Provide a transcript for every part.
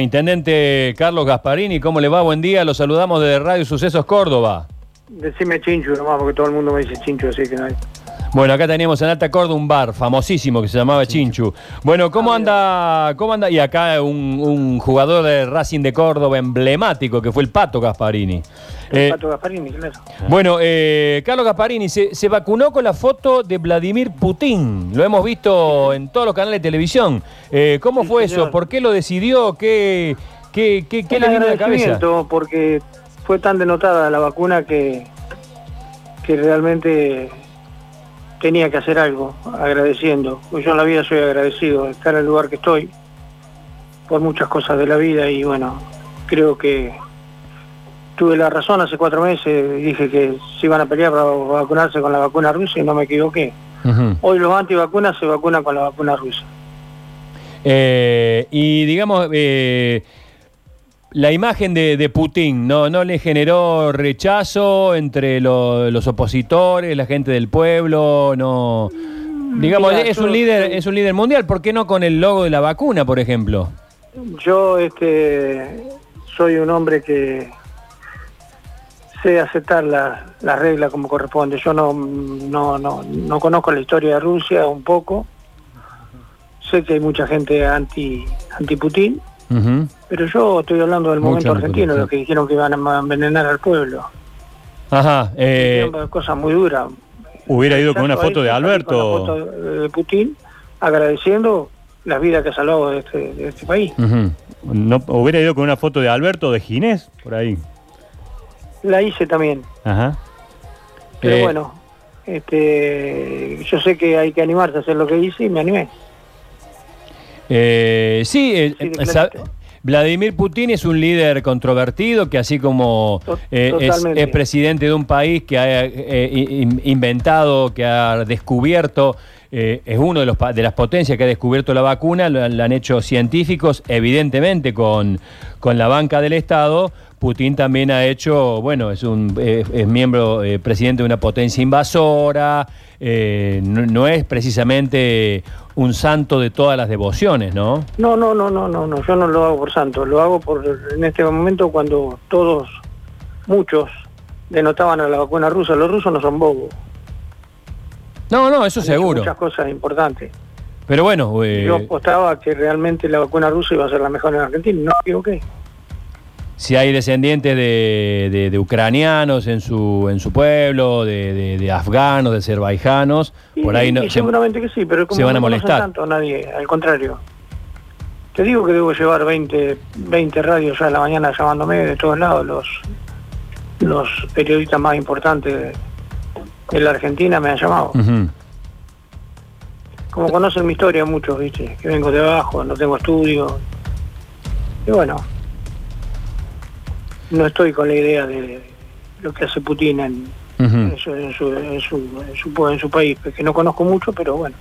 Intendente Carlos Gasparini, ¿cómo le va? Buen día, lo saludamos desde Radio Sucesos Córdoba. Decime Chinchu nomás, porque todo el mundo me dice Chinchu, así que no hay. Bueno, acá teníamos en Alta Córdoba un bar famosísimo que se llamaba Chinchu. Bueno, ¿cómo anda? ¿Cómo anda? Y acá un, un jugador de Racing de Córdoba emblemático que fue el Pato Gasparini. El Eh, Pato Gasparini, claro. Bueno, eh, Carlos Gasparini se, se vacunó con la foto de Vladimir Putin. Lo hemos visto en todos los canales de televisión. Eh, ¿Cómo Sí, fue señor. eso? ¿Por qué lo decidió? ¿Qué, qué, qué, qué le vino a la cabeza? porque fue tan denotada la vacuna que, que realmente tenía que hacer algo, agradeciendo. Pues yo en la vida soy agradecido de estar en el lugar que estoy, por muchas cosas de la vida y bueno, creo que tuve la razón hace cuatro meses, dije que se iban a pelear para vacunarse con la vacuna rusa y no me equivoqué. Hoy los antivacunas se vacunan con la vacuna rusa. Eh, y digamos, eh, la imagen de, de Putin ¿no, no le generó rechazo entre lo- los opositores, la gente del pueblo, no. Digamos, Mira, es yo un líder, es un líder mundial. ¿Por qué no con el logo de la vacuna, por ejemplo? Yo este, soy un hombre que sé aceptar la- las reglas como corresponde. Yo no, no, no, no conozco la historia de Rusia un poco. Sé que hay mucha gente anti, anti Putin. Pero yo estoy hablando del momento argentino, los que dijeron que iban a envenenar al pueblo. Ajá. eh, cosas muy duras. hubiera ido con una foto de con Alberto. la foto de Putin, agradeciendo las vidas que ha salvado de este, de este país. Ujú. no, hubiera ido con una foto de Alberto de Ginés, por ahí. La hice también. Ajá. Pero Eh, bueno, este, yo sé que hay que animarse a hacer lo que hice y me animé. Eh, sí, eh, Vladimir Putin es un líder controvertido que así como eh, es, es presidente de un país que ha eh, in- inventado, que ha descubierto, eh, es uno de, los, de las potencias que ha descubierto la vacuna, han- lo han hecho científicos, evidentemente con, con la banca del Estado. Putin también ha hecho, bueno, es un eh, es miembro, eh, presidente de una potencia invasora, eh, no, no es precisamente un santo de todas las devociones, ¿no? No, no, no, no, no, no, yo no lo hago por santo, lo hago por en este momento cuando todos, muchos, denotaban a la vacuna rusa. Los rusos no son bobos. No, no, eso han seguro. Muchas cosas importantes. Pero bueno, eh, Yo apostaba que realmente la vacuna rusa iba a ser la mejor en Argentina no me equivoqué. si hay descendientes de, de- de ucranianos en su en su pueblo, de, afganos, de azerbaijanos, por ahí no, se- seguramente que sí, pero como se van a no molestar. tanto a nadie, al contrario. Te digo que debo llevar 20, 20 radios ya a la mañana llamándome de todos lados, los, los periodistas más importantes de, de la Argentina me han llamado. Como conocen mi historia muchos, viste, que vengo de abajo, no tengo estudio. Y bueno, no estoy con la idea de lo que hace Putin en, Ujú. en su, en, su, en, su, en su- en su país, que no conozco mucho, pero bueno,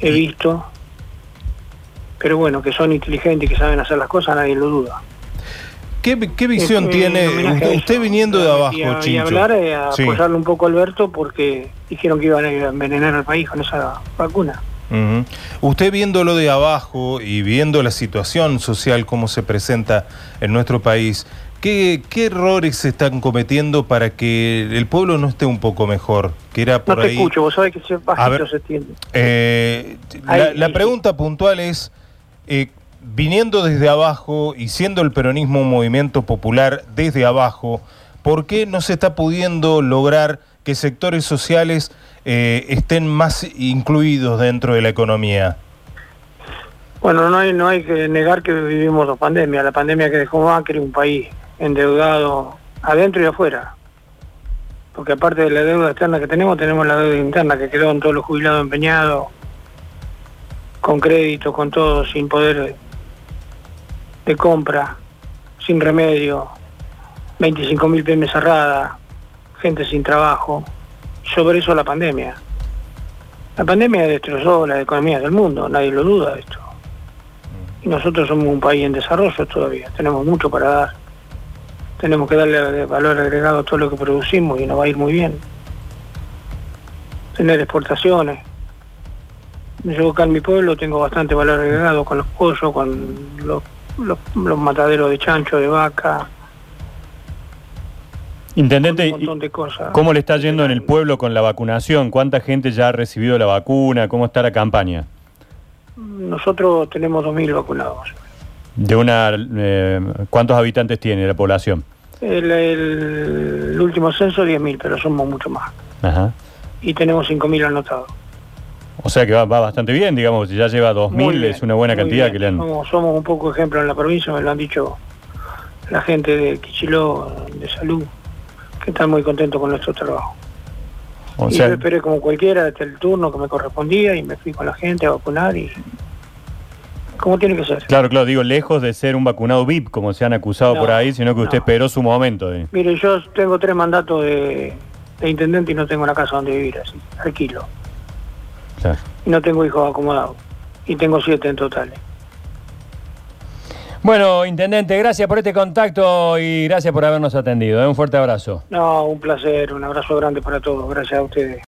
he visto. Pero bueno, que son inteligentes y que saben hacer las cosas, nadie lo duda. ¿Qué, qué visión tiene usted, viniendo de abajo, Y a, y Chincho? hablar, eh, a Sí. apoyarle un poco a Alberto porque dijeron que iban a envenenar al país con esa vacuna. Ujú. Usted viéndolo de abajo y viendo la situación social como se presenta en nuestro país, ¿qué, qué errores se están cometiendo para que el pueblo no esté un poco mejor? Que era No por te ahí. escucho, vos sabés que se bajito ver. se entiende. Eh, Ahí, la la pregunta puntual es, eh, viniendo desde abajo y siendo el peronismo un movimiento popular desde abajo, ¿por qué no se está pudiendo lograr que sectores sociales eh, estén más incluidos dentro de la economía? Bueno, no hay, no hay que negar que vivimos dos pandemias. La pandemia que dejó Macri, un país endeudado adentro y afuera. Porque aparte de la deuda externa que tenemos, tenemos la deuda interna que quedó en todos los jubilados empeñados, con crédito, con todo, sin poder de compra, sin remedio, 25.000 pymes cerradas, gente sin trabajo. Sobre eso la pandemia. La pandemia destrozó la economía del mundo, nadie lo duda de esto. Nosotros somos un país en desarrollo todavía, tenemos mucho para dar. Tenemos que darle valor agregado a todo lo que producimos y nos va a ir muy bien. Tener exportaciones. Yo acá en mi pueblo tengo bastante valor agregado con los pollos, con los los, los mataderos de chancho, de vaca, Intendente, un montón de cosas. ¿cómo le está yendo en el pueblo con la vacunación? ¿Cuánta gente ya ha recibido la vacuna? ¿Cómo está la campaña? Nosotros tenemos 2.000 vacunados. De una, eh, ¿Cuántos habitantes tiene la población? El, el- el último censo 10.000, pero somos mucho más. Ajá. Y tenemos 5.000 anotados. O sea que va, va bastante bien, digamos, si ya lleva Muy 2.000 bien, es una buena cantidad bien. que le han... Somos, somos un poco ejemplo en la provincia, me lo han dicho la gente de Quichiló, de salud, que están muy contentos con nuestro trabajo. O y sea, yo esperé como cualquiera hasta el turno que me correspondía y me fui con la gente a vacunar y como tiene que ser. claro, claro, digo, lejos de ser un vacunado VIP, como se han acusado No, por ahí, sino que usted no. esperó su momento. Mire, yo tengo tres mandatos de, de intendente y no tengo una casa donde vivir, así, alquilo. Claro. Y no tengo hijos acomodados. Y tengo siete en total. Bueno, Intendente, gracias por este contacto y gracias por habernos atendido. ¿eh? Un fuerte abrazo. No, un placer, un abrazo grande para todos. Gracias a ustedes.